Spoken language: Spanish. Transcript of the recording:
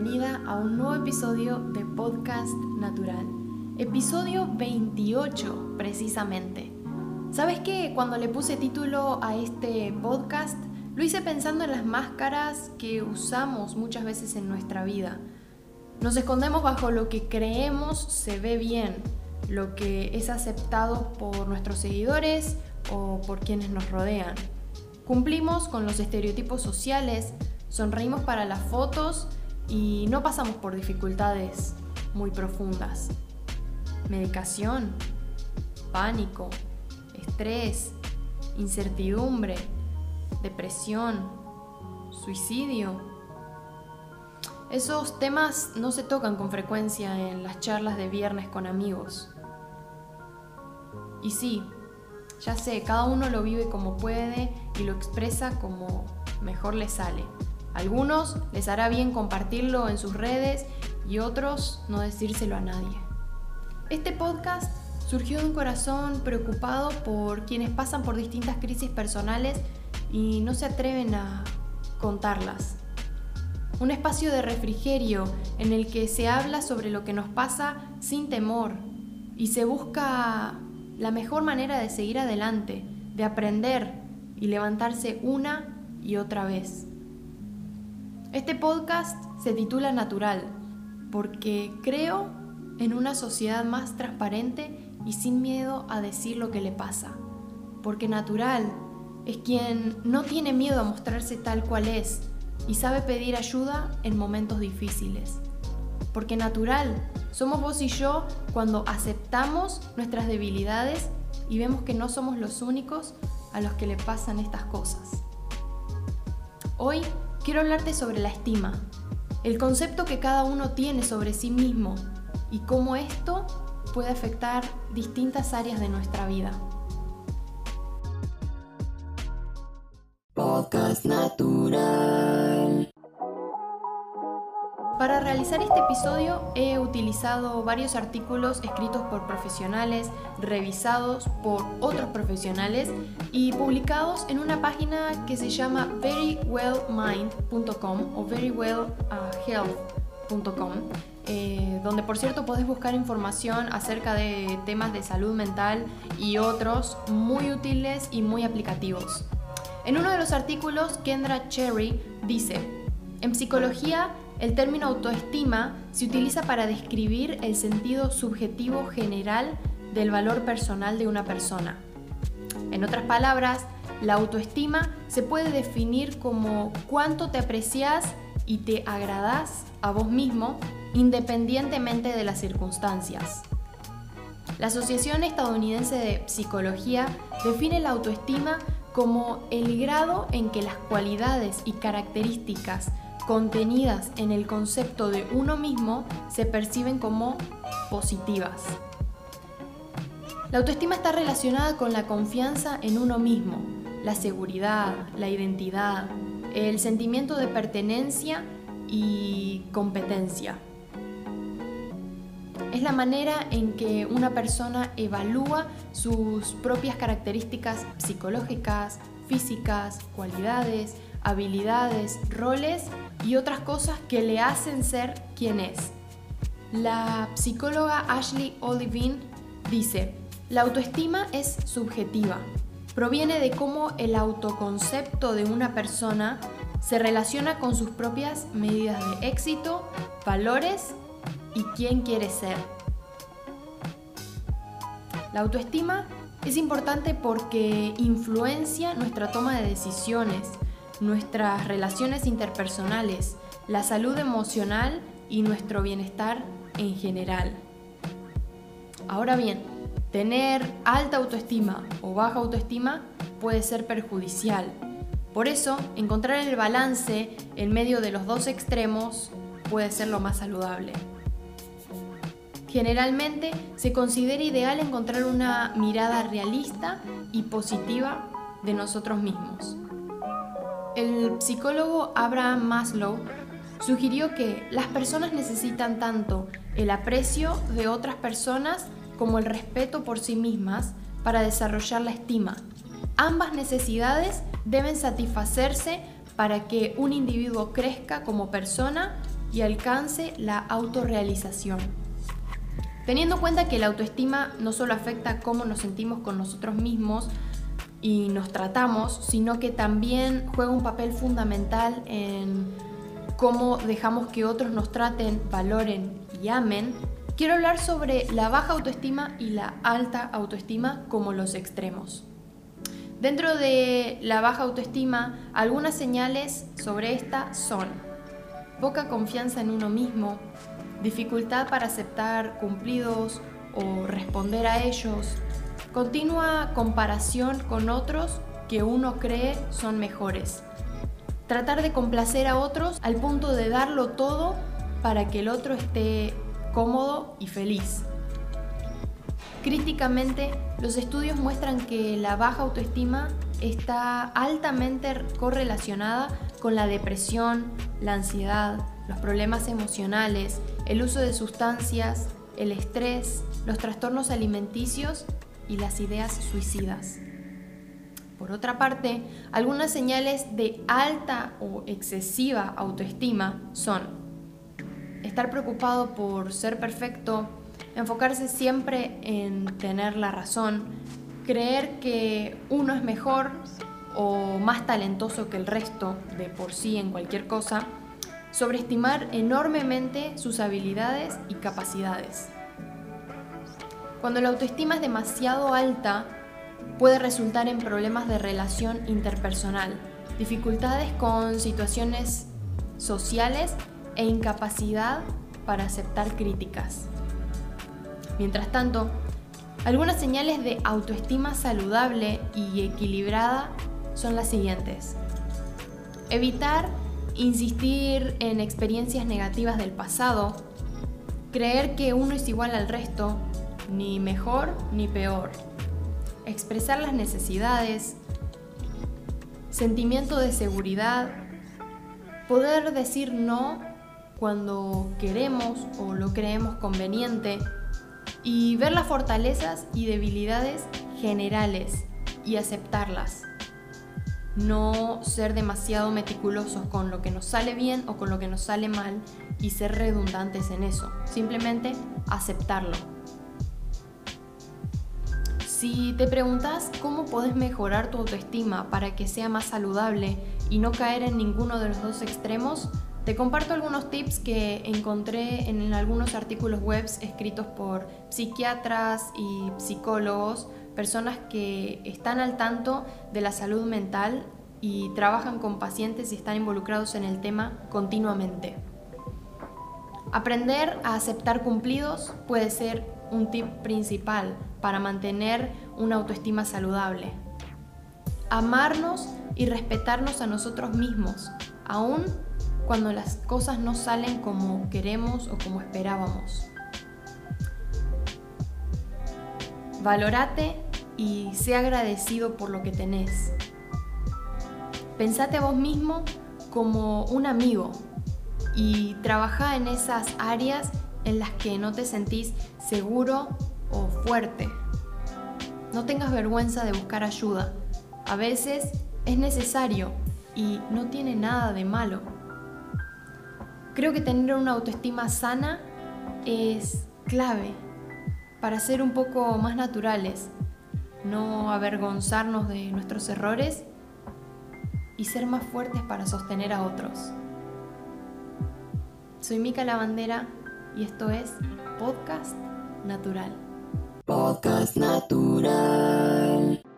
bienvenida a un nuevo episodio de Podcast Natural. Episodio 28, precisamente. ¿Sabes qué? Cuando le puse título a este podcast, lo hice pensando en las máscaras que usamos muchas veces en nuestra vida. Nos escondemos bajo lo que creemos se ve bien, lo que es aceptado por nuestros seguidores o por quienes nos rodean. Cumplimos con los estereotipos sociales, sonreímos para las fotos y no pasamos por dificultades muy profundas. Medicación, pánico, estrés, incertidumbre, depresión, suicidio. Esos temas no se tocan con frecuencia en las charlas de viernes con amigos. Y sí, ya sé, cada uno lo vive como puede y lo expresa como mejor le sale. Algunos les hará bien compartirlo en sus redes y otros no decírselo a nadie. Este podcast surgió de un corazón preocupado por quienes pasan por distintas crisis personales y no se atreven a contarlas. Un espacio de refrigerio en el que se habla sobre lo que nos pasa sin temor y se busca la mejor manera de seguir adelante, de aprender y levantarse una y otra vez. Este podcast se titula Natural porque creo en una sociedad más transparente y sin miedo a decir lo que le pasa. Porque natural es quien no tiene miedo a mostrarse tal cual es y sabe pedir ayuda en momentos difíciles. Porque natural somos vos y yo cuando aceptamos nuestras debilidades y vemos que no somos los únicos a los que le pasan estas cosas. Hoy quiero hablarte sobre la estima, el concepto que cada uno tiene sobre sí mismo y cómo esto puede afectar distintas áreas de nuestra vida. Para realizar este episodio he utilizado varios artículos escritos por profesionales, revisados por otros profesionales y publicados en una página que se llama verywellmind.com o verywellhealth.com, eh, donde por cierto podés buscar información acerca de temas de salud mental y otros muy útiles y muy aplicativos. En uno de los artículos, Kendra Cherry dice, en psicología el término autoestima se utiliza para describir el sentido subjetivo general del valor personal de una persona. En otras palabras, la autoestima se puede definir como cuánto te aprecias y te agradas a vos mismo independientemente de las circunstancias. La Asociación Estadounidense de Psicología define la autoestima como el grado en que las cualidades y características contenidas en el concepto de uno mismo se perciben como positivas. La autoestima está relacionada con la confianza en uno mismo, la seguridad, la identidad, el sentimiento de pertenencia y competencia. Es la manera en que una persona evalúa sus propias características psicológicas, físicas, cualidades, habilidades, roles y otras cosas que le hacen ser quien es. La psicóloga Ashley Olivine dice, la autoestima es subjetiva. Proviene de cómo el autoconcepto de una persona se relaciona con sus propias medidas de éxito, valores y quién quiere ser. La autoestima es importante porque influencia nuestra toma de decisiones, nuestras relaciones interpersonales, la salud emocional y nuestro bienestar en general. Ahora bien, tener alta autoestima o baja autoestima puede ser perjudicial. Por eso, encontrar el balance en medio de los dos extremos puede ser lo más saludable. Generalmente se considera ideal encontrar una mirada realista y positiva de nosotros mismos. El psicólogo Abraham Maslow sugirió que las personas necesitan tanto el aprecio de otras personas como el respeto por sí mismas para desarrollar la estima. Ambas necesidades deben satisfacerse para que un individuo crezca como persona y alcance la autorrealización. Teniendo en cuenta que la autoestima no solo afecta cómo nos sentimos con nosotros mismos y nos tratamos, sino que también juega un papel fundamental en cómo dejamos que otros nos traten, valoren y amen, quiero hablar sobre la baja autoestima y la alta autoestima como los extremos. Dentro de la baja autoestima, algunas señales sobre esta son poca confianza en uno mismo, dificultad para aceptar cumplidos o responder a ellos, continua comparación con otros que uno cree son mejores, tratar de complacer a otros al punto de darlo todo para que el otro esté cómodo y feliz. Críticamente, los estudios muestran que la baja autoestima está altamente correlacionada con la depresión, la ansiedad, los problemas emocionales, el uso de sustancias, el estrés, los trastornos alimenticios y las ideas suicidas. Por otra parte, algunas señales de alta o excesiva autoestima son estar preocupado por ser perfecto, enfocarse siempre en tener la razón, creer que uno es mejor o más talentoso que el resto de por sí en cualquier cosa, sobreestimar enormemente sus habilidades y capacidades. Cuando la autoestima es demasiado alta, puede resultar en problemas de relación interpersonal, dificultades con situaciones sociales e incapacidad para aceptar críticas. Mientras tanto, algunas señales de autoestima saludable y equilibrada son las siguientes. Evitar insistir en experiencias negativas del pasado, creer que uno es igual al resto, ni mejor ni peor, expresar las necesidades, sentimiento de seguridad, poder decir no cuando queremos o lo creemos conveniente y ver las fortalezas y debilidades generales y aceptarlas. No ser demasiado meticulosos con lo que nos sale bien o con lo que nos sale mal y ser redundantes en eso. Simplemente aceptarlo. Si te preguntas cómo podés mejorar tu autoestima para que sea más saludable y no caer en ninguno de los dos extremos, te comparto algunos tips que encontré en algunos artículos web escritos por psiquiatras y psicólogos, personas que están al tanto de la salud mental y trabajan con pacientes y están involucrados en el tema continuamente. Aprender a aceptar cumplidos puede ser un tip principal para mantener una autoestima saludable. Amarnos y respetarnos a nosotros mismos, aun cuando las cosas no salen como queremos o como esperábamos. Valorate y sé agradecido por lo que tenés. Pensate a vos mismo como un amigo y trabaja en esas áreas en las que no te sentís seguro o fuerte. No tengas vergüenza de buscar ayuda. A veces es necesario y no tiene nada de malo. Creo que tener una autoestima sana es clave para ser un poco más naturales, no avergonzarnos de nuestros errores y ser más fuertes para sostener a otros. Soy Mica Lavandera y esto es Podcast Natural. Podcast Natural.